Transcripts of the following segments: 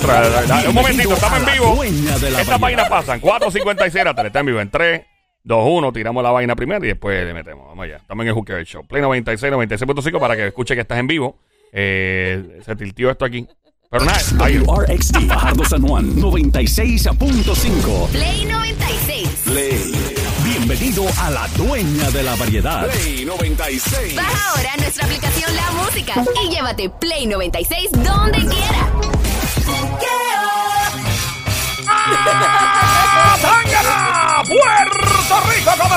Dale otra dale, dale. Un momentito, estamos en vivo. La Estas vainas pasan. 4.56 la tele. Está en vivo en 3, 2, 1. Tiramos la vaina primero y después le metemos. Vamos allá. Estamos en el Hooker Show. Play 96, 96.5 para que escuche que estás en vivo. Eh, se tiltió esto aquí. Pero nada, ahí. RXD Fajardo San Juan 96.5. Play 96. Play. Bienvenido a la dueña de la variedad. Play 96. Baja ahora nuestra aplicación La Música y llévate Play 96 donde quiera.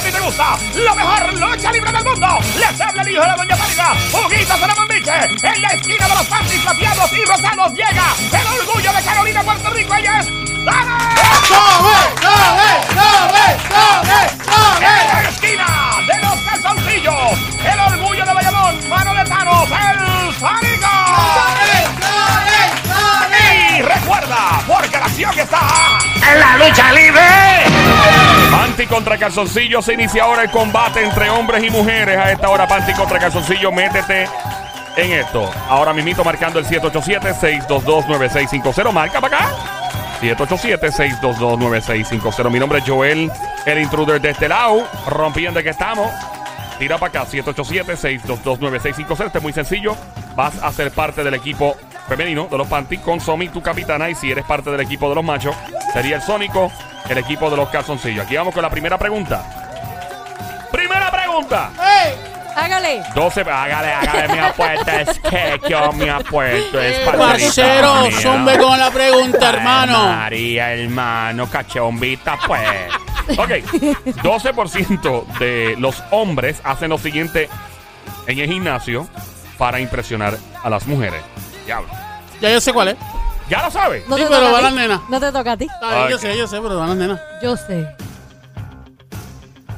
Ti te gusta! ¡La mejor lucha libre del mundo! ¡Les habla el hijo de la Doña Pánica! ¡Juguitos de la Mambiche! En la esquina de los panties plateados y rosados llega el orgullo de Carolina, Puerto Rico. ¡Ella es Dana! En la esquina de los calzoncillos, el orgullo de Bayamón, mano de Thanos, el Sánico. Y recuerda, porque la acción está en la lucha libre. Panty contra calzoncillo, se inicia ahora el combate entre hombres y mujeres. A esta hora, Panty contra calzoncillo, métete en esto. Ahora mismito marcando el 787-622-9650. Marca para acá. 787-622-9650. Mi nombre es Joel, el intruder de este lado. Rompiendo que estamos. Tira para acá, 787-622-9650. Este es muy sencillo. Vas a ser parte del equipo femenino de los Panty con Somi, tu capitana. Y si eres parte del equipo de los machos, sería el Sónico, el equipo de los calzoncillos. Aquí vamos con la primera pregunta. Primera pregunta. Hágale. 12, hágale, hágale mi apuesta. Es que yo mi apuesto es Parcero, parcerita mía. zumbe con la pregunta, Ay, hermano. María, hermano, cachombita, pues. Ok, 12% de los hombres hacen lo siguiente en el gimnasio para impresionar a las mujeres. Diablo. Ya yo sé cuál es. ¿Ya lo sabes? No Sí, te pero toca a va ti. la nena. No te toca a ti. Yo sé, yo sé, pero van las nenas. Yo sé.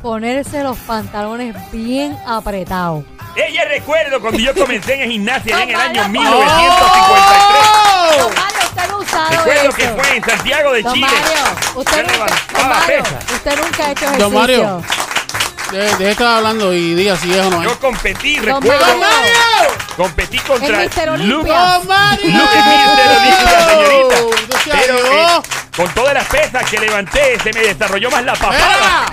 Ponerse los pantalones bien apretados. Ella recuerdo cuando yo comencé en el gimnasio en el año Don 1953. Don Mario, usted no ha usado Recuerdo eso. que fue en Santiago de Don Chile. Mario, usted Yo nunca, levantaba Don Mario, pesas. usted nunca ha hecho ejercicio. Don Mario. De- Deje de estar hablando y diga si es o no es. Yo competí, Don recuerdo. Mario. Competí contra Mr. Luke. ¡Don Mario! Luke Mister Olimpia, señorita. Pero eh, con todas las pesas que levanté, se me desarrolló más la papada.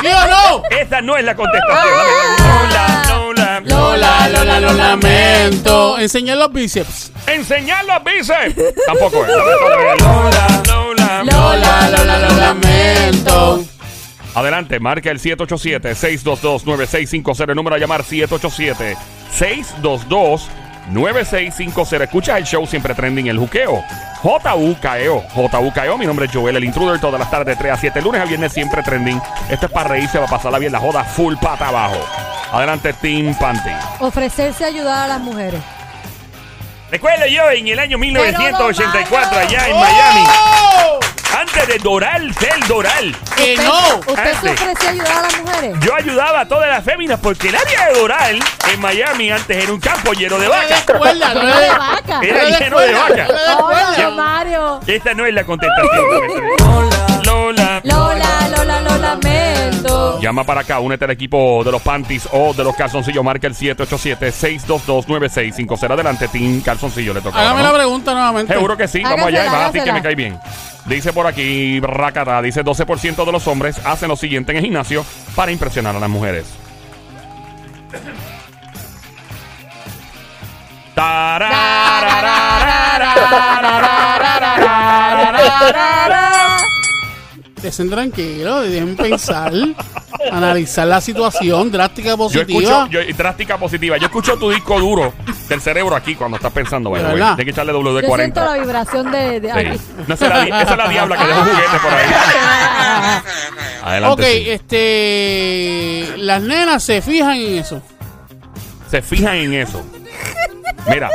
¿Sí o no? Esa no es la contestación. Ah. Lola, Lola, Lola, Lola, lo lamento. Enseñar los bíceps. Enseñar los bíceps. Tampoco es. Lola, Lola. Lola, Lola, lo lamento. Adelante, marca el 787-622-9650. El número a llamar 787-622-9650. Escucha el show siempre trending, el juqueo. JUKEO. JUKEO. Mi nombre es Joel, el intruder. Todas las tardes de 3 a 7. Lunes a viernes siempre trending. Esto es para reírse, va a pasarla bien. La joda full pata abajo. Adelante, Team Panty. Ofrecerse a ayudar a las mujeres. Recuerdo yo en el año 1984 Pero, don allá en. Miami. Antes de Doral ser Doral. ¡Que ¿Usted- no! ¿Usted se Antes. ofreció a ayudar a las mujeres? Yo ayudaba a todas las féminas porque el área de Doral en Miami antes era un campo lleno de vacas. no Lleno de vaca. Era lleno de vacas. Oye, cuerda. don Mario. Esta no es la contestación. Lola, lo lamento. Llama para acá, únete al equipo de los panties o de los calzoncillos. Marca el 787-622-9650. Adelante, Team Calzoncillo. Le toca. Hágame ahora, la ¿no? pregunta nuevamente. Seguro que sí, vamos Hágasela, allá y vas a decir que me cae bien. Dice por aquí, Racata, dice 12% de los hombres hacen lo siguiente en el gimnasio para impresionar a las mujeres. Estén tranquilos, dejen pensar, analizar la situación drástica Yo positiva. escucho, yo, drástica positiva. Yo escucho tu disco duro del cerebro aquí cuando estás pensando, by the ¿De way. verdad? Tienes que echarle Yo siento la WD-40. vibración de, de aquí. Sí. No, esa, es la, di- esa es la diabla que deja un juguete por ahí. Adelante. ok, sí. este. Las nenas se fijan en eso. Se fijan en eso. Mira,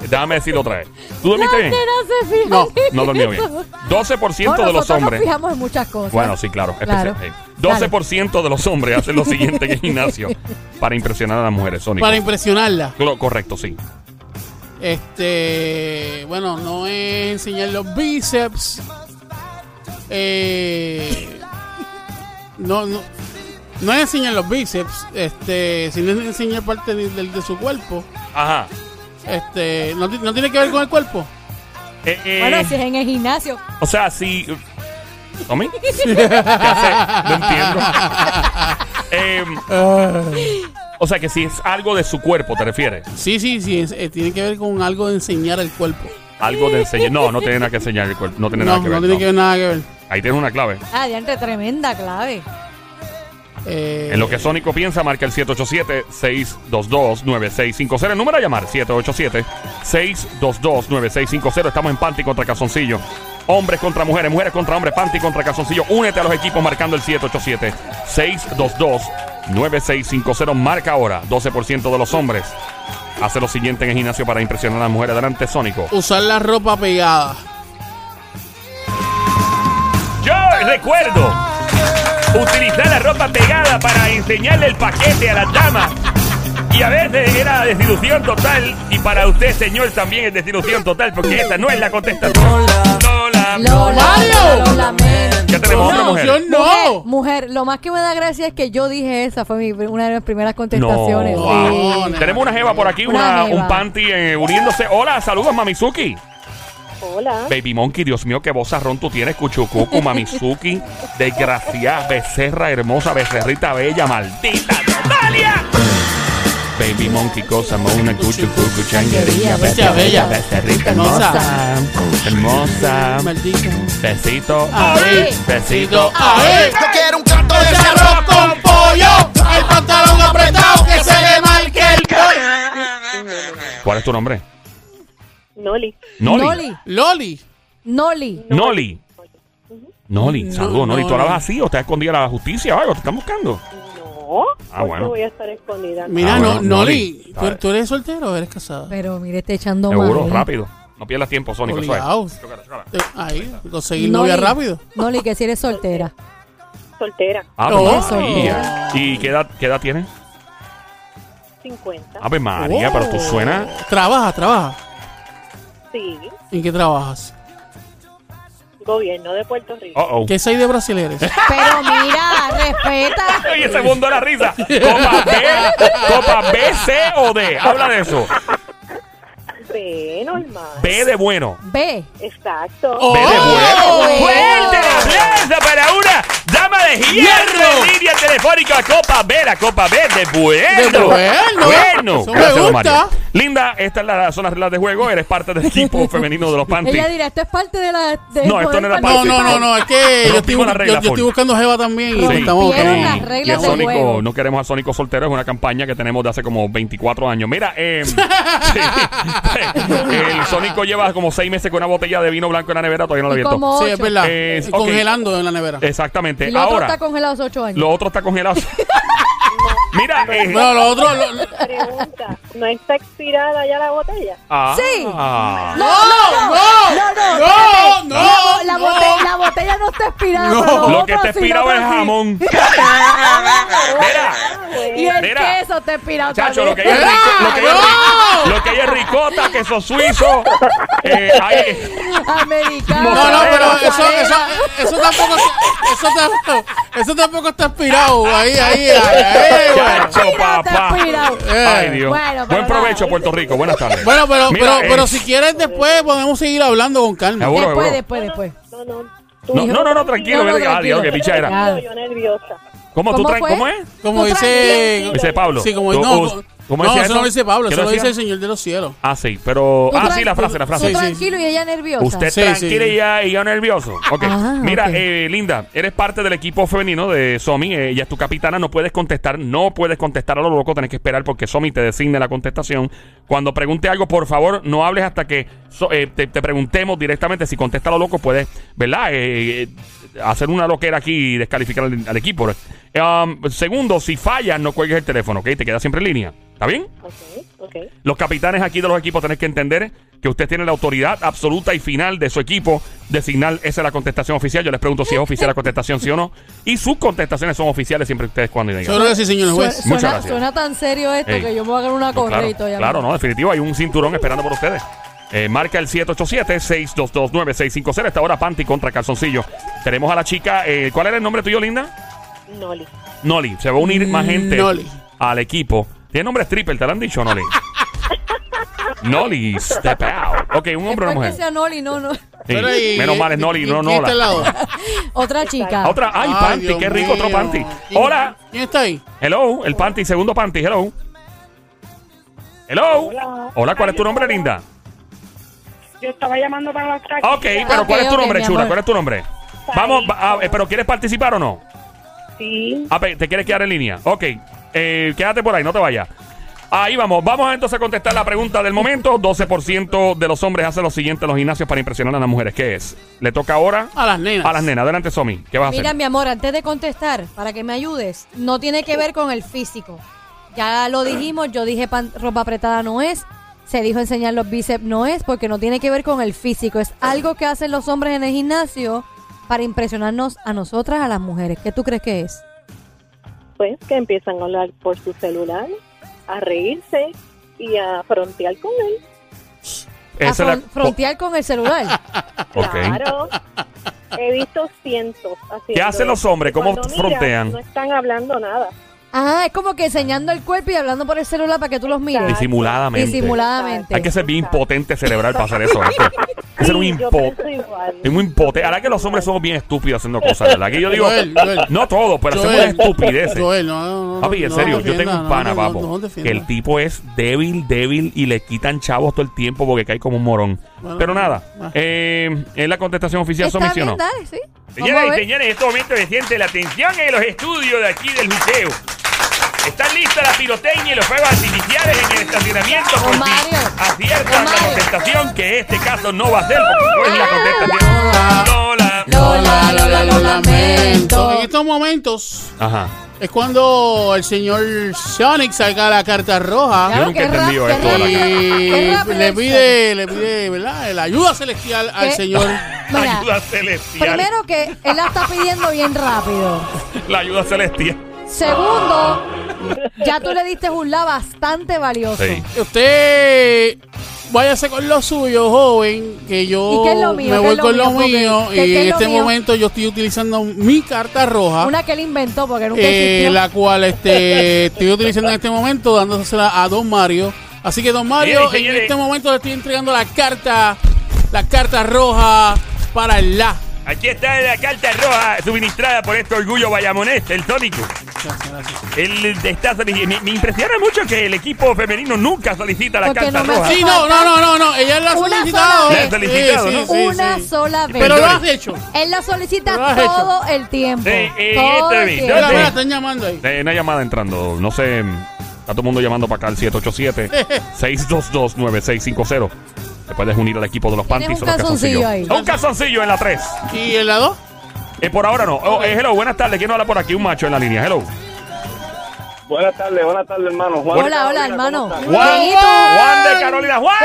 déjame decirlo otra vez. ¿Tú dormiste bien? nenas se fijan No, en No eso. bien. 12% Bueno, de los nosotros hombres. nos fijamos en muchas cosas. Bueno, sí, claro. Claro. especial- hey. 12% de los hombres hacen lo siguiente en el gimnasio para impresionar a las mujeres, Sónico. Para impresionarla. Lo- Correcto, sí. Este. Bueno, no es enseñar los bíceps. Eh, no, no. No es enseñar los bíceps, este, sino es enseñar parte de, de- de su cuerpo. Ajá. Este, ¿no, no tiene que ver con el cuerpo? Eh, eh, Bueno, si es en el gimnasio. O sea, si. ¿Tommy? ¿Qué hace? No entiendo. Eh, o sea, que si es algo de su cuerpo, ¿te refieres? Sí, sí, sí, es- eh, tiene que ver con algo de enseñar el cuerpo. Algo de enseñar. No, no tiene nada que enseñar el cuerpo. No tiene No, nada que ver. no tiene no. que ver nada que ver. Ahí tienes una clave. Ah, diante, tremenda clave. Eh, En lo que Sónico piensa, marca el 787-622-9650. El número a llamar, 787-622-9650. Estamos en Panty contra Calzoncillo. Hombres contra mujeres, mujeres contra hombres, Panty contra Calzoncillo. Únete a los equipos marcando el 787-622-9650. Marca ahora, 12% de los hombres. Hace lo siguiente en el gimnasio para impresionar a las mujeres. Adelante, Sónico. usar la ropa pegada. Yo recuerdo utilizar la ropa pegada para enseñarle el paquete a la dama. Y a veces era desilusión total. Y para usted, señor, también es desilusión total. Porque esta no es la contestación. Lola. Lola, Mario. lo lamento. ¿Qué tenemos, No, mujer? yo no. Mujer, mujer, lo más que me da gracia es que yo dije esa, fue mi- una de mis primeras contestaciones. No. Sí. Tenemos una jeva por aquí, Una una, jeva. un panty eh, uniéndose. Hola, saludos, Mamizuki. Hola. Baby Monkey, Dios mío, qué vozarrón tú tienes, Cuchucucu, Mamizuki, desgraciada, becerra hermosa, becerrita bella, maldita Natalia. Baby Monkey, cosa mona, Cuchucucu, changuería, Bestia bella. becerrita Hermosa. hermosa, Maldito. besito, Ahí. besito, Ahí. Yo quiero un canto de arroz con pollo. El pantalón apretado que se le marque el ¿Cuál es tu nombre? Noli. Noli. Noli. Loli. Noli. Noli. Noli, saludos, Noli. ¿Tú Noli. hablas así o te has escondido a la justicia o algo? ¿Te están buscando? No. Ah, ¿por qué bueno. voy a estar escondida? Mira, Ah, no, Noli, Noli. ¿tú, tú eres soltero o eres casada? Pero mire, está echando Seguro, mal. rápido. No pierdas tiempo, Sónico. eso es. Obligado. Chócala, chócala. Eh, Ahí, conseguir novia rápido. Noli, que si eres soltera. Soltera. Ave Oh. María. ¿Y qué edad, qué edad tienes? 50. Ave María, Oh. pero tú suenas. Trabaja, trabaja. Sí. ¿En qué trabajas? Gobierno de Puerto Rico. Oh, oh. ¿Qué seis de brasileños? Pero mira, respeta. Oye, ese mundo de la risa. Copa B, Copa B, C o D. Habla de eso. B, normal. B de bueno. Ve. Exacto. Oh. B de bueno. bueno. Fuerte el aplauso para una dama de hierro en línea telefónica. Copa B, la Copa B de bueno. De bueno. Bueno. Eso Gracias, gusta. Mario. Linda, esta es la zona reglas de juego. Eres parte del equipo femenino de los Panty. Ella dirá, esto es parte de la. de No, esto no era No, parte. no, no, no, es que yo estoy, yo, yo estoy buscando Jeva también y Sí. estamos, Rompieron estamos- las reglas Y del Sónico, juego. no queremos a Sónico soltero, es una campaña que tenemos de hace como 24 años. Mira, eh, sí. el Sónico lleva como 6 meses con una botella de vino blanco en la nevera, todavía no lo ha Y abierto. como Sí, es verdad. Eh, Y ok. Congelando en la nevera. Exactamente. Y lo otro está congelado hace ocho años. lo otro está congelado. Mira, eh, Bueno, lo otro. lo- lo- Pregunta. ¿No está expirada ya la botella? ah, Sí. ah. No, no, no, no, no, no, no, no Lo que está lo es jamón. Mira, Y el Mira. queso está expirado chacho, lo que también. hay es, rico- lo que hay es ¡No! ri- lo que hay es ricota, queso suizo. eh, hay- Americano. No, no, pero eso, eso, eso tampoco, eso tampoco, eso tampoco está aspirado. Ahí, ahí, ahí. Chacho, Mira, está papá. expirado. Eh. Ay, Dios. Bueno, pero Buen provecho, nada. Puerto Rico. Buenas tardes. Bueno, pero, Mira, pero, eh, pero si quieres después podemos seguir hablando con calma. Seguro, Después, seguro. después, después. No, no. No, no, no, no, tranquilo. No, no, mira, ah, Dios, tranquilo. qué pichadera. Ya. Yo nerviosa. ¿Cómo, tú ¿Cómo traes? fue? ¿Cómo es? Como dice, Dice Pablo. sí, como no, ¿Cómo no, decía eso no lo dice Pablo, ¿Qué eso lo dice el Señor de los cielos. Ah, sí, pero. Ah, sí, la frase, la frase. Sí. tranquilo y ella nerviosa. Usted Sí, tranquila sí. y ya- y yo nervioso. Ok. Ah, Mira, ok. eh, Linda, eres parte del equipo femenino de Somi. eh, ella es tu capitana. No puedes contestar. No puedes contestar a lo loco. Tienes que esperar porque Somi te designe la contestación. Cuando pregunte algo, por favor, no hables hasta que so- eh, te, te preguntemos directamente. Si contesta a lo loco, puedes, ¿verdad? Eh, eh, hacer una loquera aquí y descalificar al, al equipo. Um, segundo, si fallas, no cuelgues el teléfono, ¿ok? Te quedas siempre en línea. ¿Está bien? Ok, ok. Los capitanes aquí de los equipos tenés que entender que usted tiene la autoridad absoluta y final de su equipo. Designar, esa es la contestación oficial. Yo les pregunto si es oficial la contestación, sí o no. Y sus contestaciones son oficiales siempre ustedes cuando digan. Sí, señor Suena. Muchas suena- gracias. suena tan serio esto Ey. que yo me voy a ganar una No, claro, no, definitivo. Hay un cinturón esperando por ustedes. Eh, marca el 787-622-9650. Esta hora Panty contra Calzoncillo. Tenemos a la chica. eh, ¿Cuál era el nombre tuyo, Linda? Noli. Noli. Se va a unir más gente Noli. al equipo. Tiene nombre stripper, ¿te lo han dicho, Noli? Noli, step out. Ok, un hombre o una Después que mujer. sea Noli, no, no. Sí, Pero, ¿y- Menos mal es Noli, y- no ¿quién está al Nola. lado? Otra chica. Otra, ay, panty, Dios qué rico, otro mío. panty. ¿Quién- Hola, ¿Quién está ahí? hello, el panty, segundo panty, hello. Hello. Hola. Hola, ¿cuál es tu nombre, linda? Yo estaba llamando para las prácticas. Ok, pero ¿cuál es tu nombre, chula? ¿Cuál es tu nombre? Vamos, va- ah, eh, pero ¿quieres participar o no? Sí. Ah, pe- ¿te quieres quedar en línea? Ok, eh, quédate por ahí, no te vayas. Ahí vamos, vamos entonces a contestar la pregunta del momento. 12% de los hombres hacen lo siguiente en los gimnasios para impresionar a las mujeres. ¿Qué es? ¿Le toca ahora? A las nenas. A las nenas. Adelante, Somi. ¿Qué vas a Mira, hacer? mi amor, antes de contestar, para que me ayudes, no tiene que ver con el físico. Ya lo dijimos, yo dije pan- ropa apretada no es, se dijo enseñar los bíceps no es, porque no tiene que ver con el físico. Es algo que hacen los hombres en el gimnasio para impresionarnos a nosotras, a las mujeres. ¿Qué tú crees que es? Pues que empiezan a hablar por su celular, a reírse y a frontear con él. A la- frontear con el celular. Claro. He visto cientos ¿Qué hacen los hombres? ¿Cómo cuando frontean? No están hablando nada. Ah, es como que enseñando el cuerpo y hablando por el celular para que tú los mires. Disimuladamente. Disimuladamente. Hay que ser bien impotente cerebral para hacer eso. ¿eh? Que ser un. Es muy impotente. Ahora que los hombres somos bien estúpidos haciendo cosas, ¿verdad? Que yo digo, Joel, Joel. no todos, pero hacemos Joel, estupideces. Joel, no, no, Papi, en no serio, yo tengo un pana, no, papo, no, no defienda. que el tipo es débil, débil y le quitan chavos todo el tiempo porque cae como un morón. Bueno, Pero nada, ah. eh, es la contestación oficial, Está Somi, ¿sí o bien, no? dale, sí. Señoras y señores, en este momento se siente la tensión en los estudios de aquí del museo. Están listas la pirotecnia y los fuegos artificiales en el estacionamiento por si Mario. aciertan Don la contestación, que este caso no va a ser, porque no es la contestación. Lola. Lola, Lola, lo lamento. En estos momentos Ajá. es cuando el señor Sonic saca la carta roja Yo nunca he entendido esto de la rápido le pide, le pide, ¿verdad? La ayuda celestial al ¿Qué? señor. Mira, Ayuda celestial. primero que él la está pidiendo bien rápido. La ayuda celestial. Segundo, ya tú le diste un la bastante valioso. Sí. Usted váyase con lo suyo, joven, que yo ¿Y qué es lo mío? me ¿Qué voy con lo mío? Porque- mío ¿qué- y es en este mío? momento yo estoy utilizando mi carta roja. Una que él inventó porque nunca eh, existió. la cual este, estoy utilizando en este momento, dándosela a Don Mario. Así que Don Mario, en este momento le estoy entregando la carta, la carta roja para el la. Aquí está la carta roja suministrada por este orgullo bayamonés, el tónico. Gracias, gracias. Él está me, me impresiona mucho que el equipo femenino nunca solicita la Porque carta no roja. Sí, no, no, no, no, no, ella lo ha Una solicitado. sola vez. La ha solicitado, ¿no? Una sí. sola vez. Pero lo has hecho. Él la solicita has hecho. todo el tiempo. Sí, eh, todo este el tiempo. Mira, Sí. están llamando ahí. Eh, una llamada entrando. No sé. Está todo el mundo llamando para acá al 787-622-9650. Te puedes unir al equipo de los panties. un calzoncillo ahí. Un calzoncillo en la 3. ¿Y el lado? Eh, por ahora no. Oh, eh, hello, buenas tardes. ¿Quién no habla por aquí? Un macho en la línea. Hello. Buenas tardes, buenas tardes, hermano. Juan Hola, hola, hermano. Juan. Juan de Carolina. Juan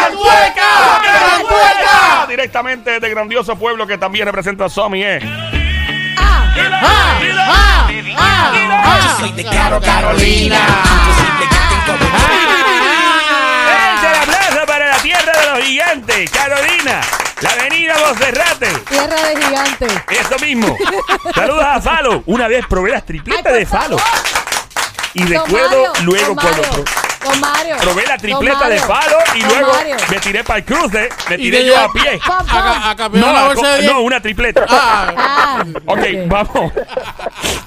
¡Cantueca! ¡Cantueca! Directamente de grandioso pueblo que también representa a Somi. Eh. Ah, ¡Ah! ¡Ah! ¡Ah! ¡Ah! Soy de Caro Carolina. ¡Fuerte el aplauso para la tierra de los gigantes! Carolina, la avenida Monserrate. tierra de gigante. Eso mismo. Saludos a Falo. Una vez probé las tripletas de Falo. Y recuerdo Mario, luego don cuando Mario, don Mario, probé la tripleta de Falo y don luego Mario. me tiré para el cruce, me Y tiré de yo a pie. Pam, pam. A, a campeón No, la a bolsa co- de 10. no, una tripleta. Ah, Ah, Ok, vamos.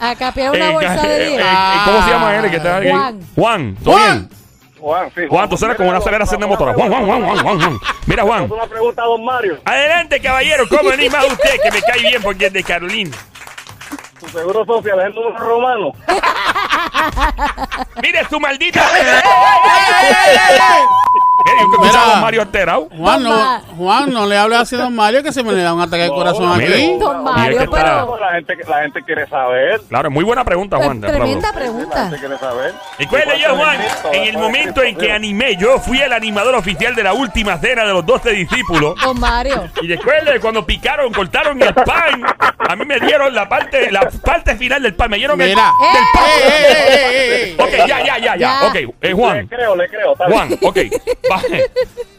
a capear una Eh, bolsa eh, de eh, 10. ¿Cómo se llama él? que está? Juan. Juan. ¿todo Juan. bien? Juan, sí. Juan, tú suenas como una aceleración de motora. Juan, Juan, Juan, Juan, Juan, Juan. Mira, Juan. Una pregunta a don Mario. Adelante, caballero. ¿Cómo anima usted? Que me cae bien porque es de Carolina. ¿Tu seguro social es el número romano? Mire su maldita. Eh, Mira. Mario alterado. Juan, no. Juan, no le hable así a Don Mario que se me le da un ataque de corazón mire. aquí. Don Y Mario, es que pero La gente, la gente quiere saber. Claro, muy buena pregunta, Juan. te aplaudo. tremenda La pregunta. gente quiere saber. Recuerde yo, Juan, en el momento en que animé, yo fui el animador oficial de la última cena de los 12 discípulos. Don Mario. Y recuerde, cuando picaron, cortaron el pan, a mí me dieron la parte, la parte final del pan. Me dieron el, Mira. del pan. ¡Eh, eh, eh, eh, eh! Ok, ya, ya, ya, ya. Ya. Ok, eh, Le Juan. creo, le creo. Juan, ok.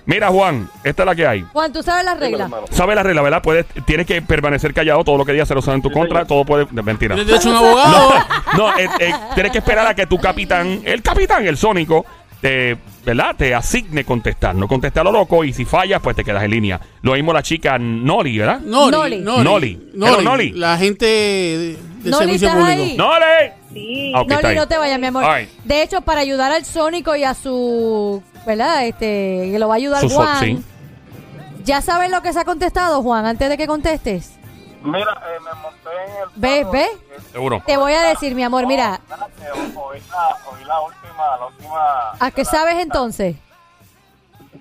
Mira, Juan, esta es la que hay. Juan, ¿tú sabes las reglas? ¿Sabes la regla, verdad? Puedes, tienes que permanecer callado. Todo lo que digas se lo usan en tu contra. Todo puede. de- Mentira. ¿Tienes un abogado? No, no eh, eh, tienes que esperar a que tu capitán, el capitán, el sónico, te ¿verdad? Te asigne contestar. No contestar a lo loco y si fallas, pues te quedas en línea. Lo mismo la chica Noli, ¿verdad? Noli. Noli. Noli. Noli. La gente de, de Noli, servicio ¿estás público. ahí? ¡Noli! Sí. Ah, ok, está Noli, ahí. no te vayas, mi amor. All right. De hecho, para ayudar al Sónico y a su, ¿verdad? Este, que lo va a ayudar Juan. sí. ¿Ya sabes lo que se ha contestado, Juan, antes de que contestes? Mira, eh, me monté en el. ¿Ves, carro ves? y- Seguro. Te voy a decir, mi amor, mira, Espérate, Oí la, oí la última, la última. ¿a qué sabes entonces?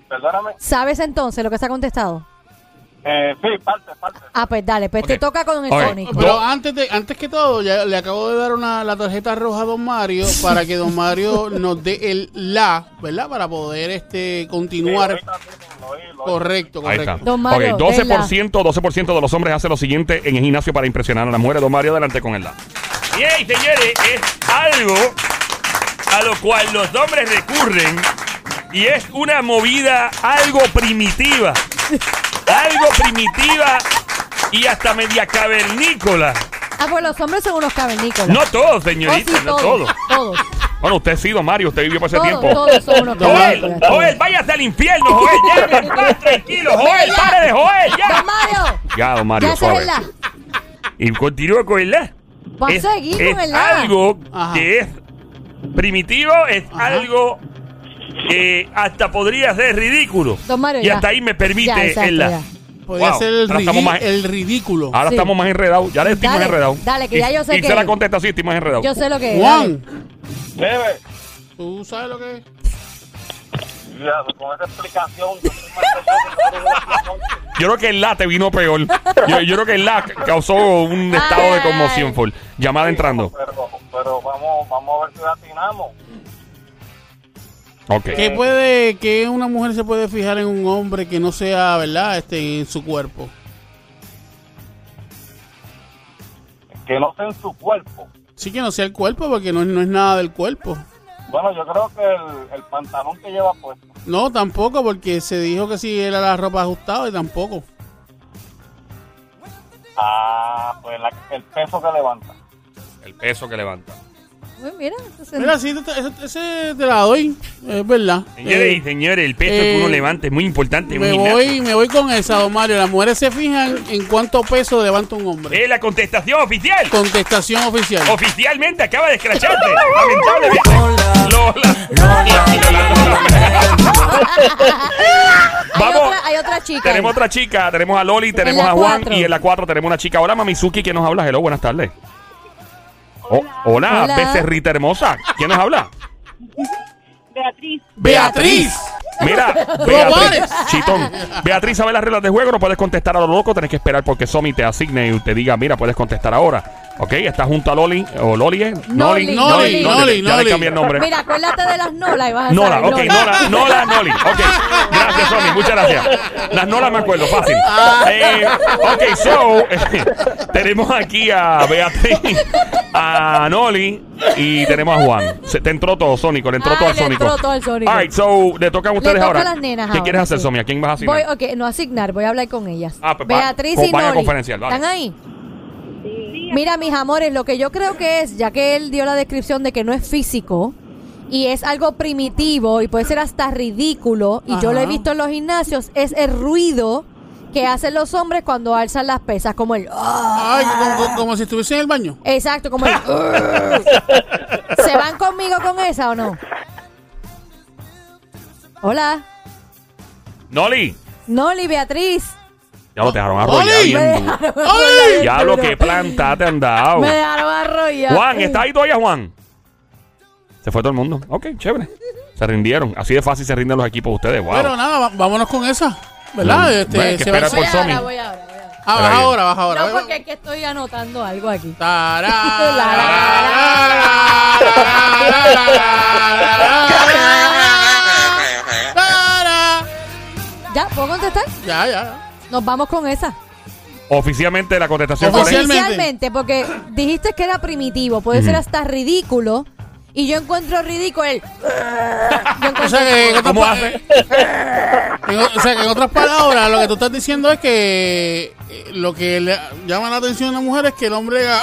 Perdóname. ¿Sabes entonces lo que se ha contestado? Eh, sí, parte, parte. Ah, pues dale, pues te toca con el Ok. Sónico. Pero antes de antes que todo, ya le acabo de dar una, la tarjeta roja a Don Mario para que Don Mario nos dé el la, ¿verdad? Para poder este continuar. Correcto, Ahí está. correcto. Don Mario, ok, 12%, 12% de los hombres hace lo siguiente en el gimnasio para impresionar a las mujeres. Don Mario, adelante con el la. Bien, señores, es algo a lo cual los hombres recurren y es una movida algo primitiva. Algo primitiva y hasta media cavernícola. Ah, pues los hombres son unos cavernícolas. No todos, Oh, sí, señorita, no todos. todos. Bueno, usted sí, Don Mario, usted vivió por ese Todos, tiempo. todos son unos Joel. Joel, váyase al infierno, Joel. Ya, en paz, tranquilo, Joel, Ya. pare de Joel, ya. Don Mario, Ya, Don Mario, ya suave. la. Y continúa con el la. Va a seguir con el la. algo Ajá. que es primitivo, es Ajá. algo hasta podría ser ridículo. Don Mario, y ya. hasta ahí me permite Ya, exacto, el la. ya. Podría Wow. ser el, Ahora estamos más- el ridículo. Ahora Sí. estamos más enredados. Ya le estamos Dale, enredados. dale, que ya Y- yo sé y que- se la contesta así, estamos enredados. Yo sé lo que es. Juan, Debe. ¿tú sabes lo que es? Ya, con esa explicación. yo soy más que creo que el la te vino peor. Yo, yo creo que el la causó un estado de conmoción full. Llamada entrando. Pero, pero vamos, vamos a ver si la atinamos. Ok. ¿Qué puede, que una mujer se puede fijar en un hombre que no sea, verdad, este, en su cuerpo? Que no sea en su cuerpo. Sí que no sea el cuerpo, porque no, es- no es nada del cuerpo. Bueno, yo creo que el, el pantalón que lleva puesto. No, tampoco, porque se dijo que si era la ropa ajustada y tampoco. Ah, pues la- el peso que levanta. El peso que levanta. Uy, mira, entonces- Mira, sí, te- ese, ese te la doy, es verdad. Señores y Eh, señores, el peso que eh, uno levanta es muy importante. un me gimnasio. voy, me voy con esa, don Mario. Las mujeres se fijan en cuánto peso levanta un hombre. Es la contestación oficial. Contestación oficial. Oficialmente acaba de escracharte. Lamentablemente. Lola. hay, Vamos. otra, hay otra chica. Tenemos ahí. otra chica, tenemos a Loli, tenemos la a Juan cuatro. y en la 4 tenemos una chica. Hola, Mamizuki, ¿quién nos habla? Hello, buenas tardes. Oh, hola, Hola. becerrita hermosa. ¿Quién nos habla? Beatriz, Beatriz. Mira. Beatriz, chitón. Beatriz sabe las reglas de juego, no puedes contestar a lo loco, tenés que esperar porque Somi te asigne y te diga, mira, puedes contestar ahora. ¿Ok? Estás junto a Loli, o Loli, ¿eh? Noli, Noli, Noli, Ya le Noli. cambié el nombre. Mira, acuérdate de las Nola y vas a Nola, saber. ok, Nola, Nola, Noli. Ok, gracias, Somi, muchas gracias. Las Nolas me acuerdo, fácil. Eh, ok, so, tenemos aquí a Beatriz, a Noli y tenemos a Juan. Se, te entró todo, Sónico, le entró todo al Sónico. entró todo al Sónico. All right, so, le tocan a ustedes toca ahora. a las nenas ¿Qué ahora, quieres hacer, sí. Somi? ¿A quién vas a asignar? Voy, ok, no asignar, voy a hablar con ellas. Ah, pues, Beatriz y Noli. conferencial, vale. ¿Están ahí? sí. Mira, mis amores, lo que yo creo que es, ya que él dio la descripción de que no es físico y es algo primitivo y puede ser hasta ridículo, y yo lo he visto en los gimnasios, es el ruido que hacen los hombres cuando alzan las pesas, como el... "Ah". Ay, como, como- como si estuviese en el baño. Exacto, como el... "Ah". ¿Se van conmigo con esa o no? Hola. Noli. Noli, Beatriz. Ya lo dejaron arrollar. Bien duro. Ya lo que planta te han dado. Me dejaron arrollar. Juan, ¿está ahí todavía, Juan? Se fue todo el mundo. Ok, chévere. Se rindieron. Así de fácil se rinden los equipos de ustedes. Wow. Pero nada, va- vámonos con esa. ¿Verdad? Mm, Este, bueno, hay que se va- esperar Voy por ahora, voy ahora, voy ahora. Ah, baja ahora, baja ahora. No, porque es que estoy anotando algo aquí. Tará, La, la, Tará. ¿Ya? ¿Puedo contestar? Ya, ya. Nos vamos con esa. Oficialmente la contestación? Oficialmente. Oficialmente, porque dijiste que era primitivo, puede ser hasta ridículo. Y yo encuentro ridículo el. Yo encuentro- O sea, que en otras ¿Cómo pa- hace? en o- o sea, que en otras palabras, lo que tú estás diciendo es que eh, lo que le llama la atención a la mujer es que el hombre haga,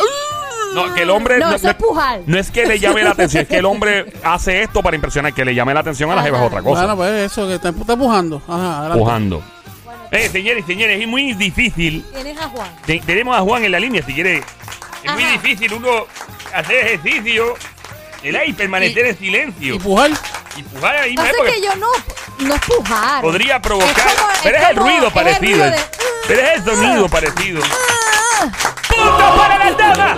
No, que el hombre. No, eso es pujar. no es que le llame la atención, es que el hombre hace esto para impresionar. Que le llame la atención a la jeva es otra cosa. Bueno, pues eso, que está, está pujando. Ajá, adelante. Pujando. Eh, señores y señores, es muy difícil. Tienes a Juan. Te- tenemos a Juan en la línea, si quiere. Es muy Ajá. difícil uno hacer ejercicio ¿verdad? y permanecer en silencio. Y pujar. Y pujar ahí porque que yo no, no es pujar. podría provocar. Es como- pero es, es el como- ruido es el parecido. ruido de- Pero es el sonido parecido. ¡Punto para las damas!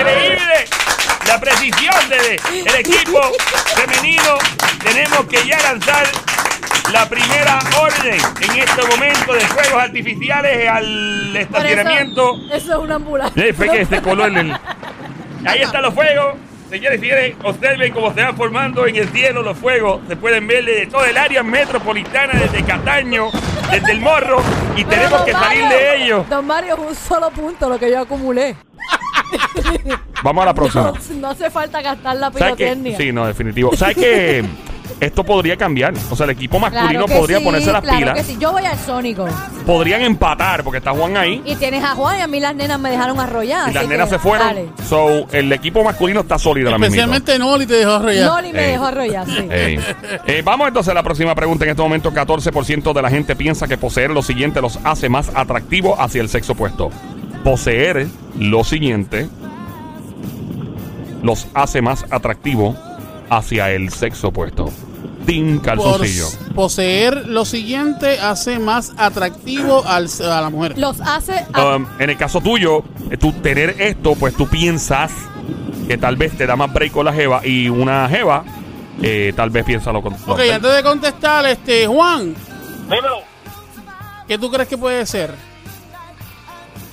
¡Increíble! La precisión del equipo femenino. Tenemos que ya lanzar la primera orden en este momento de fuegos artificiales al eso- estacionamiento. Eso, es una ambulancia. Fue que en el. Ahí están los fuegos. Señores señores, observen cómo se van formando en el cielo los fuegos. Se pueden ver desde todo el área metropolitana, desde Cataño, desde el Morro, y Pero, tenemos que salir de ellos. Don Mario, un solo punto lo que yo acumulé. Vamos a la próxima. No, no hace falta gastar la ¿Sabes qué? pirotecnia. Sí, no, definitivo. ¿Sabes que Esto podría cambiar. O sea, el equipo masculino Claro que podría sí, ponerse las claro pilas. que sí. Yo voy al Sónico. Podrían empatar porque está Juan ahí. Y tienes a Juan y a mí las nenas me dejaron arrollar. Y las así nenas que, se fueron. dale. So, el equipo masculino está sólido ahora mismo. Especialmente Noli te dejó arrollar. No, ni me Ey. dejó arrollar, sí. Ey. Eh, vamos entonces a la próxima pregunta. En este momento, 14% de la gente piensa que poseer lo siguiente los hace más atractivos hacia el sexo opuesto. Poseer lo siguiente los hace más atractivos hacia el sexo opuesto. Team Por Calzoncillo. s- poseer lo siguiente hace más atractivo al, a la mujer. Los hace. Um, en el caso tuyo, eh, tú tener esto, pues tú piensas que tal vez te da más break con la jeva y una jeva eh, tal vez piensa lo Ok, contrario. antes de contestar, este Juan, Dímelo. ¿qué tú crees que puede ser?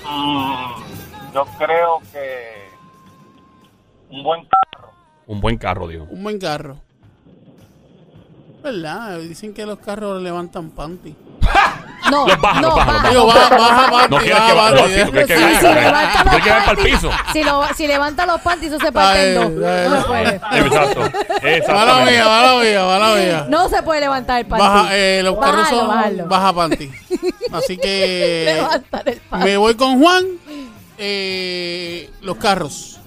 Mm, yo creo que un buen carro. Un buen carro, dijo. Un buen carro. ¿Verdad? Dicen que los carros levantan panty. no, Los baja, no, los baja, los baja. Baja, baja panty, No quieres que baja no, que vaya, si levanta ¿Tú los que panties, piso? Si, lo- si levanta los panties, eso se parte No ay. se puede. Exacto. Mala mía, mala mía, mala mía. No se puede levantar el panty. Baja, eh, los carros son baja panty. Así que Levantar el panty. me voy con Juan. Eh, los carros.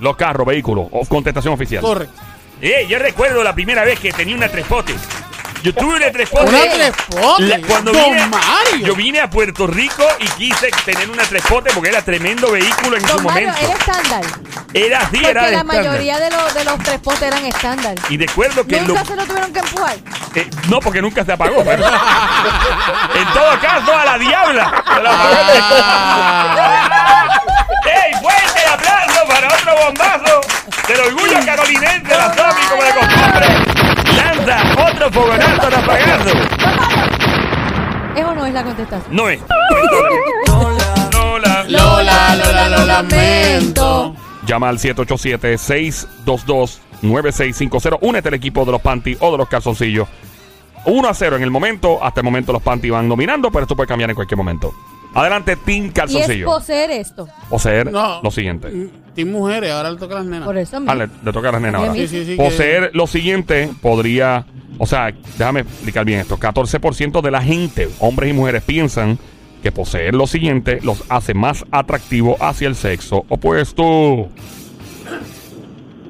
Los carros, vehículos, contestación oficial. Correcto. Eh, yo recuerdo la primera vez que tenía una trespote. Yo tuve una trespote. Una trespote. La- cuando Don vine, Mario. Yo vine a Puerto Rico y quise tener una trespote porque era tremendo vehículo en su Mario, momento. era estándar. Era así, Porque era de la estándar. mayoría de los, de los tres potes eran estándar. Y recuerdo que lo- Nunca se lo tuvieron que empujar. eh, no, porque nunca se apagó. pero- en todo caso, a la diabla. A la- Ah, ¡Ey! ¡Fuerte aplauso para otro bombazo del orgullo carolinense de la como de costumbre! ¡Lanza otro fogonazo de apagazo! Eso no es la contestación. No es. Lola. Lola. Lola, Lola, lo lamento. Llama al 787-622-9650. Únete al equipo de los panty o de los calzoncillos. 1 a 0 en el momento. Hasta el momento los panty van dominando, pero esto puede cambiar en cualquier momento. Adelante, Team Y es Calzoncillo. poseer esto. Poseer No. lo siguiente. Mm, Team mujeres, ahora le toca a las nenas. Por eso. Ah, le, le toca a las nenas ahora. Sí, sí, sí. Poseer lo siguiente podría, o sea, déjame explicar bien esto. 14% de la gente, hombres y mujeres, piensan que poseer lo siguiente los hace más atractivos hacia el sexo opuesto.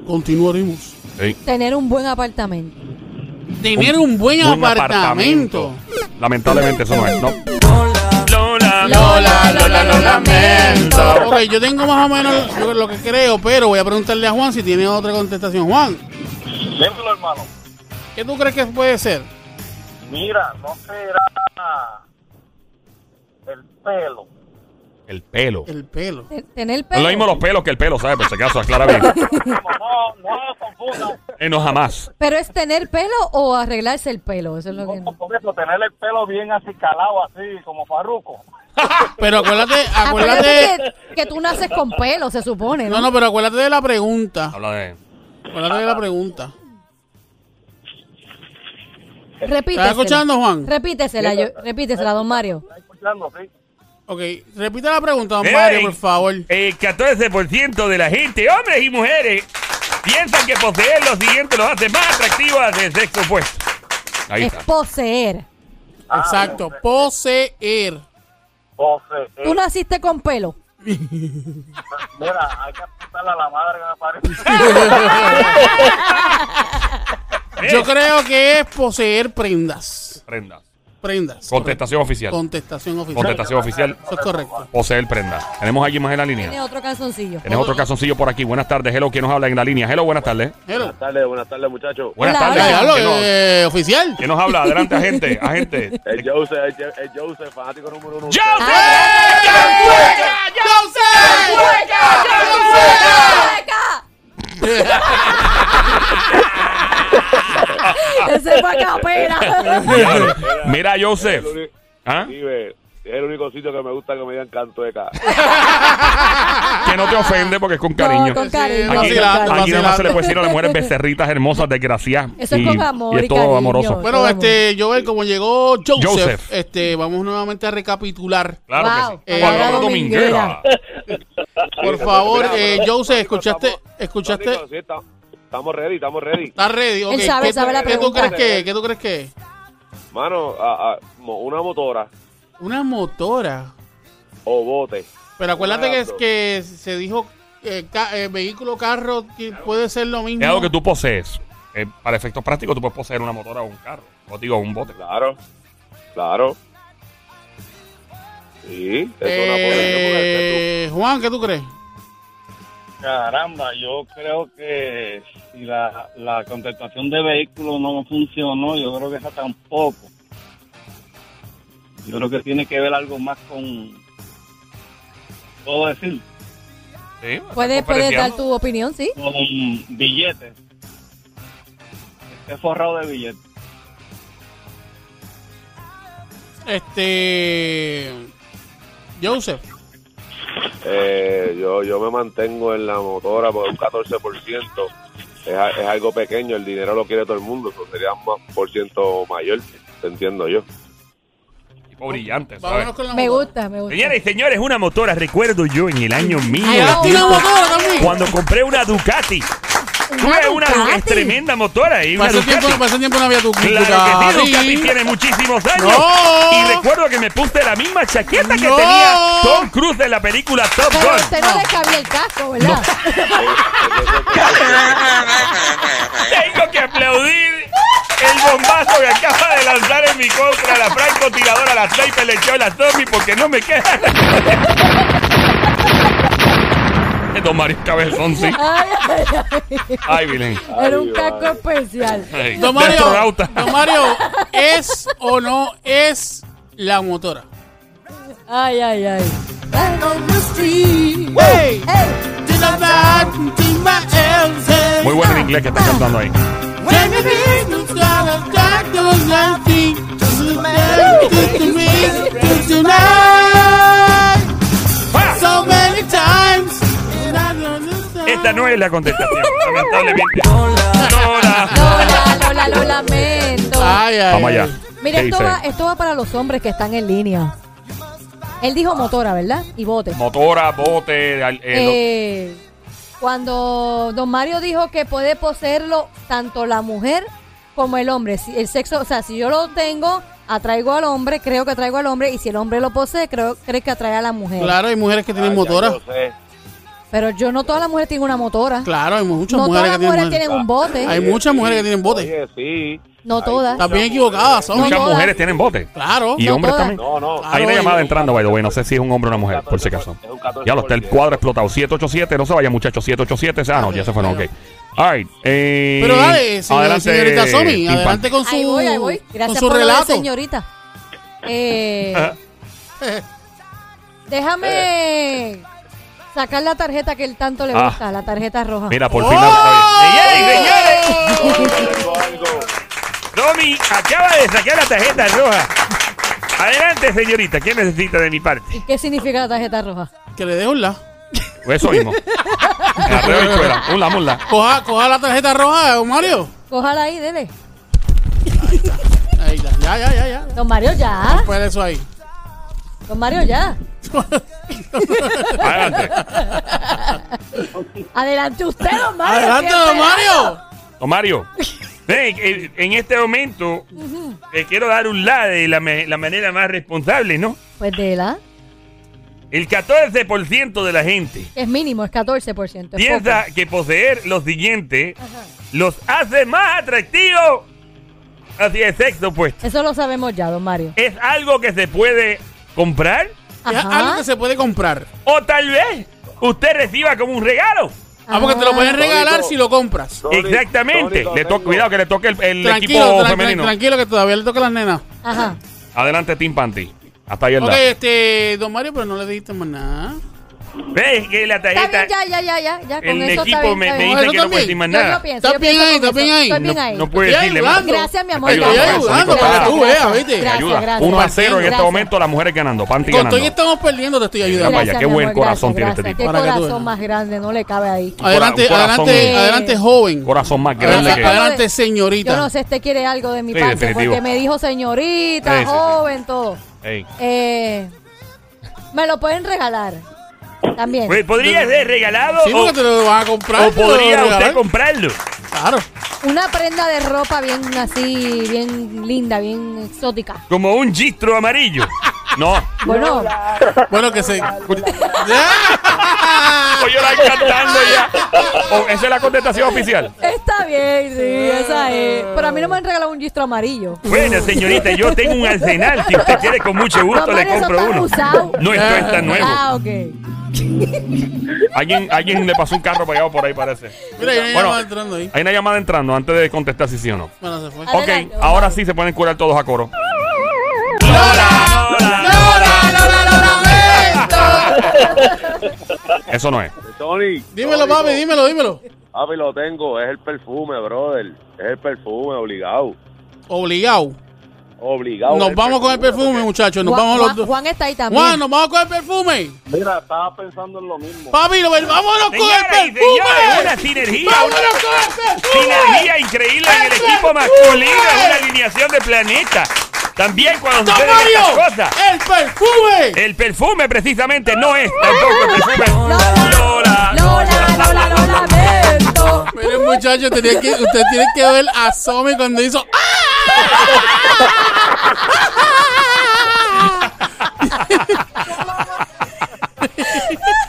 Continuaremos. Sí. Tener un buen apartamento. Tener un buen, apartamento. Lamentablemente eso no es, ¿no? Lamento. Ok, yo tengo más o menos lo, lo que creo, pero voy a preguntarle a Juan si tiene otra contestación. Juan, Dímelo, hermano. ¿qué tú crees que puede ser? Mira, no será el pelo. El pelo. El pelo. Te- Tener No pelo. es lo mismo los pelos que el pelo, ¿sabes? Por si acaso, aclara bien. No, no, no confunda. Eh, no, jamás. Pero es tener pelo o arreglarse el pelo. Eso es lo que. No, por eso, tener el pelo bien así calado, así como farruco. Pero acuérdate, Acuérdate acuérdate. que, que tú naces con pelo, se supone, ¿no? No, no, pero acuérdate de la pregunta. Habla de. Acuérdate de la pregunta. Repítesela. ¿Estás escuchando, Juan? Repítesela, yo, repítesela, don Mario. ¿Estás escuchando, sí? Ok, repite la pregunta, don Mario, por favor. El 14% de la gente, hombres y mujeres, piensan que poseer lo siguiente los hace más atractivos hacia el sexo opuesto. Ahí Es está. poseer. Exacto, pose- poseer. Pose- Tú eh, naciste con pelo. Mira, hay que apuntarle a la madre que me parece. Yo creo que es poseer prendas. Prenda. Prendas. Contestación oficial. Contestación oficial. Contestación oficial. Eso es correcto. Poseer prenda. ¿Tenemos alguien más en la Tiene línea? otro calzoncillo. Tenemos otro calzoncillo por aquí. Buenas tardes. Hello, ¿quién nos habla en la línea? Hello, buenas tardes. Hello. Buenas tardes, buenas tardes, muchachos. Buenas Hola, tardes. Ya, ya lo, ¿Quién nos, eh, oficial. quién nos habla? Adelante, agente. Agente. El Joseph, el, Joseph, fanático número uno. Ese fue a capela. Mira, Joseph. ¿Ah? Vive, es el único sitio que me gusta que me digan cantueca. Que no te ofende porque es con cariño. No, con cariño. Aquí, Vacilando, aquí nada más se le puede decir a las mujeres becerritas hermosas, desgraciadas. Eso es y, con amor y es todo cariño. amoroso. Bueno, Todo este, Joel, como llegó Joseph, Joseph. este, vamos nuevamente a recapitular. Claro Wow, que sí. dominguera. Por favor, eh, Joseph, escuchaste, escuchaste. Estamos ready, estamos ready. ¿Estás ready? Ok, Él sabe, ¿qué, sabe tú- la ¿qué tú pregunta. crees que? ¿Qué tú crees que? es? Mano, a- a- mo- una motora Una motora. o bote. Pero acuérdate que, es Una que se dijo eh, ca- eh, vehículo, carro, que puede ser lo mismo. Es algo que tú posees. Eh, para efectos prácticos, tú puedes poseer una motora o un carro. O digo, un bote. Claro, claro. Sí, eso Eh, Juan, ¿qué tú crees? Caramba, yo creo que si la, la contestación de vehículo no funcionó, yo creo que esa tampoco. Yo creo que tiene que ver algo más con... ¿Puedo decir? Sí, Puedes, puedes dar tu opinión, ¿sí? Con billetes. Esté forrado de billetes. Este. Joseph. Eh, yo, yo me mantengo en la motora por un 14%. Es, es algo pequeño, el dinero lo quiere todo el mundo, eso sería un más por ciento mayor, te entiendo yo. Tipo brillante, ¿sabes? Vámonos con la Me motora. gusta, me gusta. Señores y señores, una motora, recuerdo yo en el año Ah, mío, una motora también. cuando compré una Ducati. Tuve una Ducati? es tremenda motora y una Pasó tiempo, Ducati. pasó tiempo no había tu Claro que sí, Ducati tiene muchísimos años. No. Y recuerdo que me puse la misma chaqueta que No. tenía Tom Cruise en la película Top Pero Gun. usted no le cabía el casco, ¿verdad? Tengo que aplaudir el bombazo que acaba de lanzar en mi contra la francotiradora, la sniper, le echó la Tommy porque no me queda. Don Mario Cabezón, sí. Ay, ay, ay. Ay, Vilén. Era un casco especial. Ay, Don Mario. Don Mario, ¿es o no es la motora? Ay, ay, ay. Hey. Muy bueno en inglés que está cantando ahí. Esta no es la contestación, lamentablemente. Lola. Lola, Lola, lo lamento. Ay, ay, Vamos allá. Mira, ¿Qué esto dice? va, esto va para los hombres que están en línea. Él dijo motora, ¿verdad? Y bote. Motora, bote, al- eh, Eh, cuando Don Mario dijo que puede poseerlo tanto la mujer como el hombre. Si el sexo, o sea, si yo lo tengo, atraigo al hombre, creo que atraigo al hombre, y si el hombre lo posee, creo, creo que atrae a la mujer. Claro, hay mujeres que tienen Ah, ya motora. yo sé. Pero yo no todas las mujeres tienen una motora. Claro, hay muchas no todas mujeres las que mujeres tienen tienen un bote. Hay muchas mujeres que tienen bote. Oye, sí. No Hay todas. Estás bien mujeres. equivocada, son. muchas todas. mujeres tienen bote. Claro. Y No hombres todas. también. No, no. Claro. Hay una llamada entrando, by the way. No sé si es un hombre o una mujer, por si acaso. Es un 14%. Ya lo está el cuadro explotado. 787, no se vaya, muchachos. 787. Ah, no, ya se fueron, ok. All right. Eh, Pero dale, señor- adelante, señorita Somi, adelante con su, Ahí voy, ahí voy. con Gracias su por lo de relato. señorita. Eh, déjame sacar la tarjeta que él tanto le Ah. gusta, la tarjeta roja. Mira, por ¡Oh! fin. la- Señores, señores. Algo, algo. Tommy acaba de sacar la tarjeta roja. Adelante, señorita. ¿Qué necesita de mi parte? ¿Y qué significa la tarjeta roja? Que le dejo un la. Eso mismo. Un la, un la. Coja, coja la tarjeta roja, don Mario. Cójala ahí, dele. Ahí, ya, ya, ya, ya. ya. Don Mario, ya. Pues eso ahí. Don Mario, ya. Adelante. Adelante usted, don Mario. Adelante, don Mario. Don Mario. Eh, en este momento te quiero dar un la de la, me- la manera más responsable, ¿no? Pues de la. El 14% de la gente Es mínimo, es 14%. es piensa poco. que poseer lo siguiente Ajá. los hace más atractivos hacia el sexo opuesto. Eso lo sabemos ya, don Mario. ¿Es algo que se puede comprar? Es Ajá. algo que se puede comprar. ¿O tal vez usted reciba como un regalo? Ah, porque te lo pueden regalar Tonito. si lo compras. Tony, Exactamente. Tony, Le to- tengo. cuidado que le toque el, el Tranquilo, equipo tran- femenino. tranquilo que todavía le toca a las nenas. Ajá. Adelante, Team Panty. Hasta ahí el Ok, este, don Mario, pero no le dijiste más nada. ¿Ves que la Está tarjeta... bien, ya, ya, ya, ya. con El eso equipo está bien, me, está me bien. dice Eso que no puede decir más Yo nada. pienso, Está bien ahí, con está bien ahí. Estoy bien No, ahí. no puede Estoy decirle más. Gracias, mi amor. Estoy ayudando Gracias. para que tú veas, ¿viste? Gracias, Ayuda. gracias. 1 a 0 en este momento, las mujeres ganando. Panty Con ganando. todo y estamos perdiendo, te estoy ayudando. Vaya, qué buen corazón tiene gracias, este tipo. Qué Para que tú corazón más grande, no le cabe ahí. Adelante, adelante, adelante, joven. Corazón más grande Adelante, que... adelante, Yo señorita. no sé, este quiere algo de mi parte, porque me dijo señorita, joven, todo. Eh, me lo pueden regalar. También. Pues, ¿Podría ser regalado Sí, o, porque te lo van a comprar. o podría usted comprarlo? Claro. Una prenda de ropa bien así, bien linda, bien exótica. Como un gistro amarillo. No. Bueno, Bueno, que se. Voy a cantando ya. Oh, esa es la contestación oficial. está bien, sí, esa es. Pero a mí no me han regalado un gistro amarillo. Bueno, señorita, yo tengo un arsenal. Si usted quiere, con mucho gusto le compro está uno. usado. No, esto está nuevo. Ah, ok. Alguien, alguien le pasó un carro pegado por ahí, parece. Mira, hay una Bueno, llamada entrando ahí. Hay una llamada entrando antes de contestar si sí o no. Bueno, se fue. Ok, ahora sí se pueden curar todos a coro. Eso no es. Tony. Dímelo, Tony, papi, dímelo, dímelo. Papi, lo tengo. Es el perfume, brother. Es el perfume, obligado. Obligado. Obligado. Nos vamos con el perfume, muchachos. Nos Juan, vamos los dos. Juan está ahí también. Juan, nos vamos con el perfume. Mira, estaba pensando en lo mismo. Papi, lo- vámonos con el perfume. una sinergia. Vámonos con el perfume. Sinergia increíble en el ¡El equipo masculino. Es una alineación de planeta. También cuando ¡Don suceden estas Mario! cosas. ¡El perfume! El perfume precisamente no es tampoco el perfume. Lola, Lola, Lola, Lola, lo lamento. Miren, muchachos, tenía que, usted tiene que ver a Somi cuando hizo.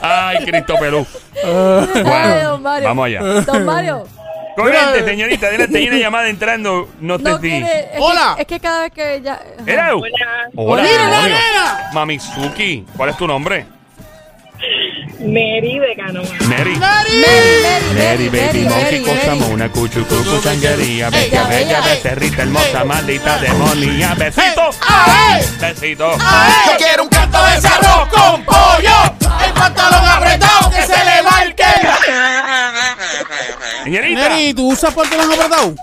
Ay, Cristo Pelú. Ay, Bueno, don Mario. vamos allá. Don Mario. Comente, señorita, adelante, hay una llamada entrando. No te No di. quiere, es que- Hola. es que cada vez que ella. ¿Era? Hola. Hola. Mamizuki, ¿cuál es tu nombre? Mary de Canoa. Mary. Mary, Mary, Mary, baby, Mary, monkey, Mary, cosa Mary. mona, cuchu, cucu, sanguería, bella, bella, becerrita, hermosa, maldita, demonia, besito, besito. Yo quiero un canto de ese arroz con pollo. El pantalón apretado que se le marque. Señorita, Neri, ¿tú usas pantalón apretado?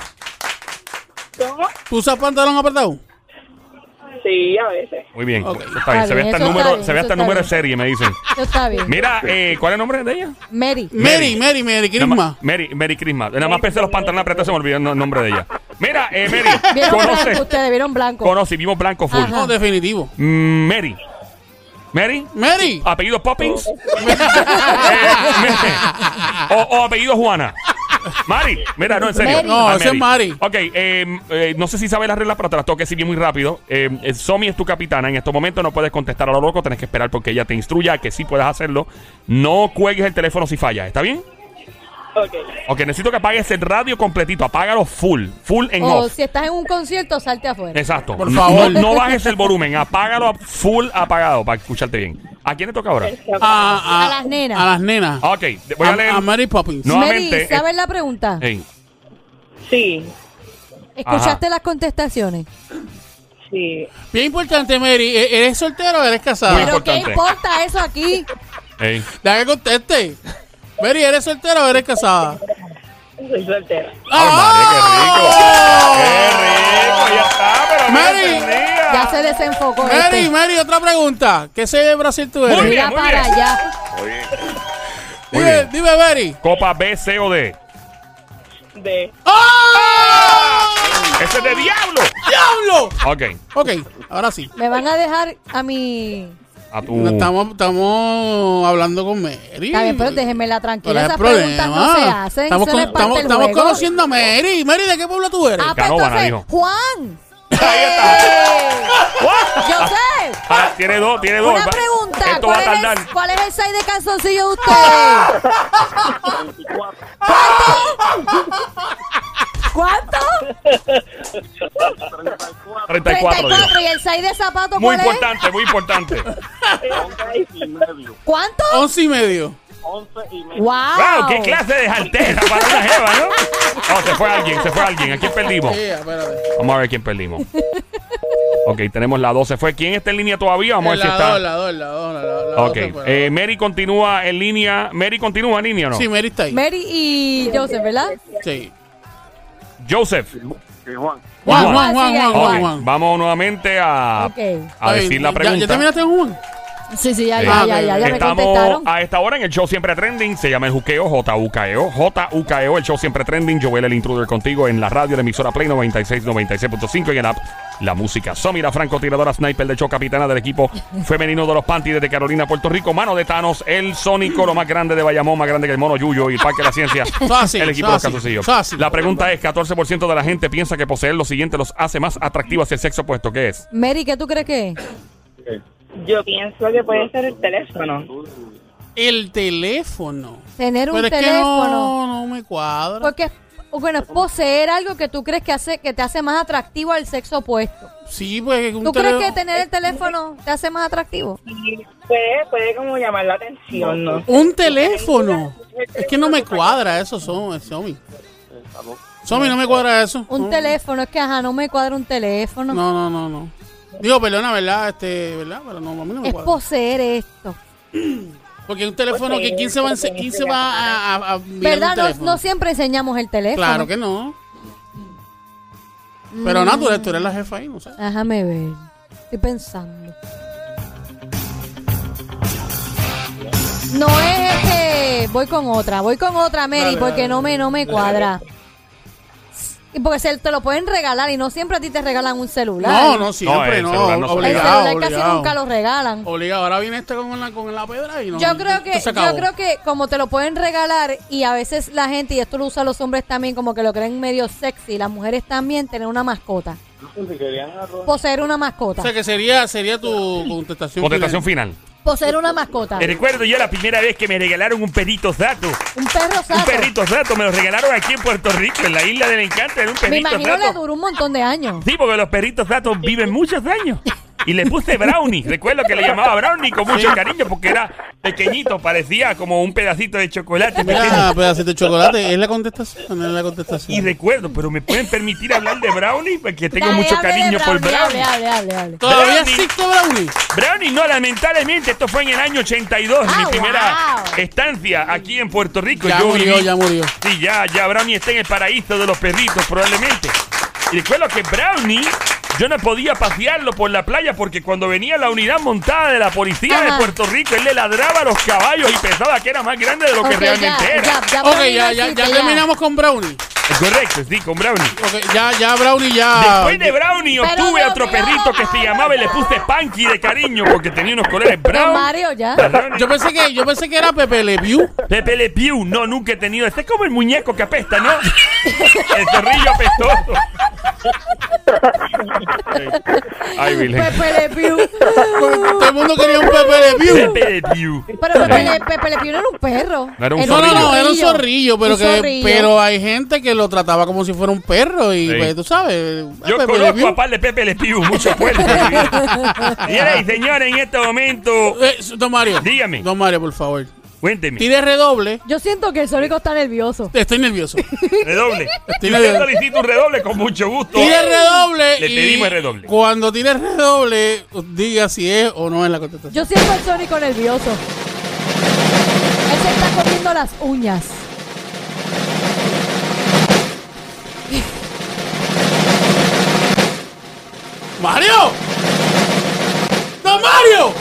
¿Cómo? ¿Tú usas pantalón apretado? Sí, a veces. muy bien, está se ve hasta el eso está número, bien, se ve eso hasta el está número de bien. serie, me dicen. Eso está bien. Mira, eh, ¿cuál es el nombre de ella? Mary. Mary, Mary, Mary, Nada Crisma. Mary, Mary Christmas. Nada más pensé los pantalones apretados, se me olvidó el no- nombre de ella. Mira, eh, Mary, Vieron blanco, conoce, ustedes vieron blanco. conoce, vimos blanco full. Ajá. No, definitivo. Mm, Mary. Mary, Mary. apellido Poppins. Eh, o apellido Juana. Mari, mira, no, en serio. Mary. No, Ah, ese es Mari. Ok, eh, eh, no sé si sabes las reglas, pero te las tengo que decir muy rápido. Eh, eh, Somi es tu capitana. En estos momentos no puedes contestar a lo loco, tienes que esperar porque ella te instruya que sí puedes hacerlo. No cuelgues el teléfono si falla, ¿está bien? Ok. Ok, necesito que apagues el radio completito, apágalo full, full en O off. si estás en un concierto, salte afuera. Exacto. Por favor. No, no bajes el volumen, apágalo a full apagado para escucharte bien. ¿A quién le toca ahora? A, A las nenas. A las nenas. Ok, voy a leer. Mary Poppins. No. nuevamente, Mary, ¿sabes la pregunta? Ey, Sí, ¿Escuchaste las contestaciones? sí. Bien importante, Mary. ¿e- ¿Eres soltero o eres casada? ¿Pero qué importante. importa eso aquí? ey. Deja que conteste. Mary, ¿eres soltera o eres casada? Soy soltera. ¡Ah, qué rico! ¡Qué rico! Ya está, pero Mary. Ya se desenfocó Mary, este. Mary, otra pregunta. ¿Qué sé de Brasil tú eres? Muy bien. Mira para bien. allá. Oye, Muy Dime, bien. dime, Mary. Copa B, C o D. De. ¡Ah! ¡Ese es de diablo! ¡Diablo! Ok. Ok, ahora sí. Me van a dejar a mi a tu... No, estamos, estamos hablando con Mary. Está bien, pero déjenmela tranquila. ¿Cuál es Esas preguntas no se hacen. Estamos, con- estamos, estamos conociendo a Mary. Mary, ¿de qué pueblo tú eres? Ah, pues Canóvana, entonces, dijo. Juan. Ahí está. Yo sé. Ah, tiene dos, tiene dos. Una pregunta. Esto va a ¿Cuál, tardar. es, ¿Cuál es el size de calzoncillo de ustedes? ¿Cuánto? 34. digo. 34. ¿Y el size de zapato Muy cuál es? importante, muy importante. y medio. ¿Cuánto? Once y medio. Once y medio. ¡Wow! ¡Wow! ¡Qué clase de jaltera para una jeva, ¿no? Oh, se fue alguien, se fue alguien. ¿A quién perdimos? Sí. Vamos a ver quién perdimos. Ok, tenemos la 12. ¿Fue quién está en línea todavía? Vamos a ver si La está. dos, la dos, la dos, la dos, la Ok. dos se fue. Eh, Mary continúa en línea. ¿Mary continúa en línea o no? Sí, Mary está ahí. Mary y Joseph, ¿verdad? Sí. Joseph. Juan. Juan, Juan. Juan, Juan. Vamos nuevamente a, Ok. a decir la ¿Ya- pregunta. ¿Ya, terminaste con Juan? Sí, sí, ya, Sí. ya, ya, ya, ya me Estamos contestaron. a esta hora en el show Siempre Trending. Se llama el Juqueo, J-U-K-E-O. J-U-K-E-O, el show Siempre Trending. Joel, el intruder contigo en la radio, la emisora Play 96, 96.5 y en la app La Música. Somira Franco, tiradora sniper del show, capitana del equipo femenino de los Panties desde Carolina, Puerto Rico. Mano de Thanos, el Sónico, lo más grande de Bayamón, más grande que el mono Yuyo y el Parque de la Ciencia. Fácil, el equipo de los fácil, calzoncillos. fácil. La pregunta es: 14% de la gente piensa que poseer lo siguiente los hace más atractivos hacia el sexo opuesto. ¿Qué es? Mary, ¿qué tú crees que es? Yo pienso que puede ser el teléfono. El teléfono. Tener un Pero es que teléfono. no, no me cuadra. Porque bueno, es poseer algo que tú crees que hace que te hace más atractivo al sexo opuesto. Sí, pues un ¿Tú crees que tener el teléfono te hace más atractivo? Puede, puede como llamar la atención, ¿no? Un teléfono. Es que no me cuadra eso, Somi. Somi, Somi, no me cuadra eso. Un No. teléfono, es que ajá, no me cuadra un teléfono. No, no, no, no. Digo, perdona, ¿verdad? Este, ¿verdad? Pero no, a mí no me es cuadra. poseer esto. Porque un teléfono, que ¿quién se va va a, a, a mirar un ¿Verdad? No, teléfono? no siempre enseñamos el teléfono. Claro que no. Pero nada, tú eres, tú eres la jefa ahí, no sé. Déjame ver. Estoy pensando. No es este. Voy con otra. Voy con otra, Mary, Dale, porque dale, no me, no me cuadra. Y porque se, te lo pueden regalar y no siempre a ti te regalan un celular. No, no, siempre, el no. celular no se El obligado, celular casi obligado. nunca lo regalan. Obligado. Ahora viene este con la, con la pedra y no. Yo creo que, yo creo que como te lo pueden regalar y a veces la gente, y esto lo usan los hombres también, como que lo creen medio sexy, las mujeres también, tener una mascota. Poseer una O mascota. sea, que sería, sería tu contestación. Contestación final. final. Poseer una mascota. Me recuerdo yo la primera vez que me regalaron un perrito sato. Un perro Un sato. perrito sato me lo regalaron aquí en Puerto Rico, en la isla del encanto. Era un Me perrito imagino le sato. duró un montón de años. Sí, porque los perritos satos viven muchos años. Y le puse Brownie. Recuerdo que le llamaba Brownie con mucho cariño porque era pequeñito, parecía como un pedacito de chocolate. pequeño. Mira, pedacito de chocolate. ¿Es la contestación? Es la contestación. Y recuerdo, pero ¿me pueden permitir hablar de Brownie? Porque tengo Dale, mucho cariño por Brownie. Hable, hable, hable. ¿Todavía Brownie. existe Brownie? Brownie, no, lamentablemente, esto fue en el año 82, Ah, mi primera wow. estancia aquí en Puerto Rico. Ya Yo murió, viví- ya murió. Sí, ya, ya Brownie está en el paraíso de los perritos, probablemente. Y recuerdo que Brownie, yo no podía pasearlo por la playa porque cuando venía la unidad montada de la policía Ajá. de Puerto Rico, él le ladraba a los caballos y pensaba que era más grande de lo que realmente ya, era. ya, ya Ok, ya, ya terminamos con Brownie. Correcto, sí, con Brownie. Ya, ya Brownie ya. Después de Brownie Pero obtuve Dios otro mío, perrito que se llamaba y le puse Panky de cariño porque tenía unos colores Don brown. Mario, ya. Brownie. Yo pensé que, yo pensé que era Pepe Le Pew. Pepe Le Pew, no, nunca he tenido. Este es como el muñeco que apesta, ¿no? el zorrillo apestoso. Ay. Pepe Le Pew. Todo el mundo quería un Pepe Le Pew. Pepe Le Pew. Pero Pepe Le, Pepe Le Pew no era un perro. No era un No, no, no, era un zorrillo. zorrillo, pero Un que, zorrillo. pero hay gente que lo trataba como si fuera un perro y Sí. pues tú sabes. Yo Pepe conozco a par de Pepe Le Pew, mucho fuerte. Y señores, en este momento, Eh, don Mario. Dígame. Don Mario, por favor. cuénteme, Tire redoble. Yo siento que el Sónico está nervioso. Estoy nervioso. redoble. Usted redoble. solicita un redoble, con mucho gusto. Tire redoble. Le y pedimos el redoble. Cuando tire redoble, diga si es o no es la contestación. Yo siento al Sónico nervioso. Él se está comiendo las uñas. ¡Mario! ¡Don Mario!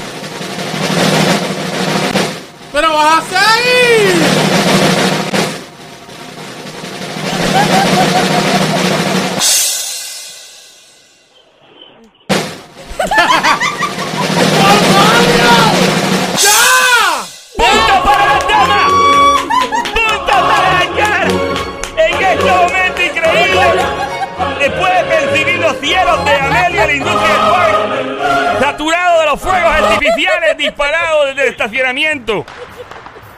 ¡Pero vas a estacionamiento.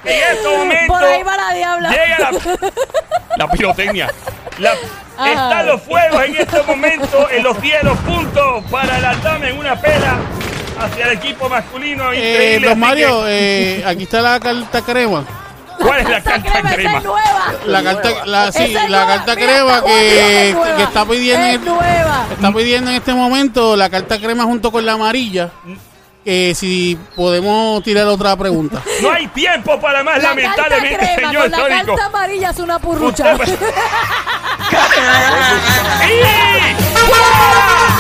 En este momento Por ahí va la diabla. llega la, La pirotecnia. la- Ajá. están los fuegos en este momento en los cielos. Punto para la dama en una pela hacia el equipo masculino. Eh, don Mario, eh, aquí está la carta crema. que, ¿cuál es la carta crema, crema? es nueva. La carta, la, sí, la nueva. carta Mira, crema está que, jodida, es nueva. que está pidiendo Es en- nueva. está pidiendo en este momento la carta crema junto con la amarilla. Que si podemos tirar otra pregunta. No hay tiempo para más, La lamentablemente, carta crema señor con la carta amarilla es una purrucha. ¡Y! ¡Fuera!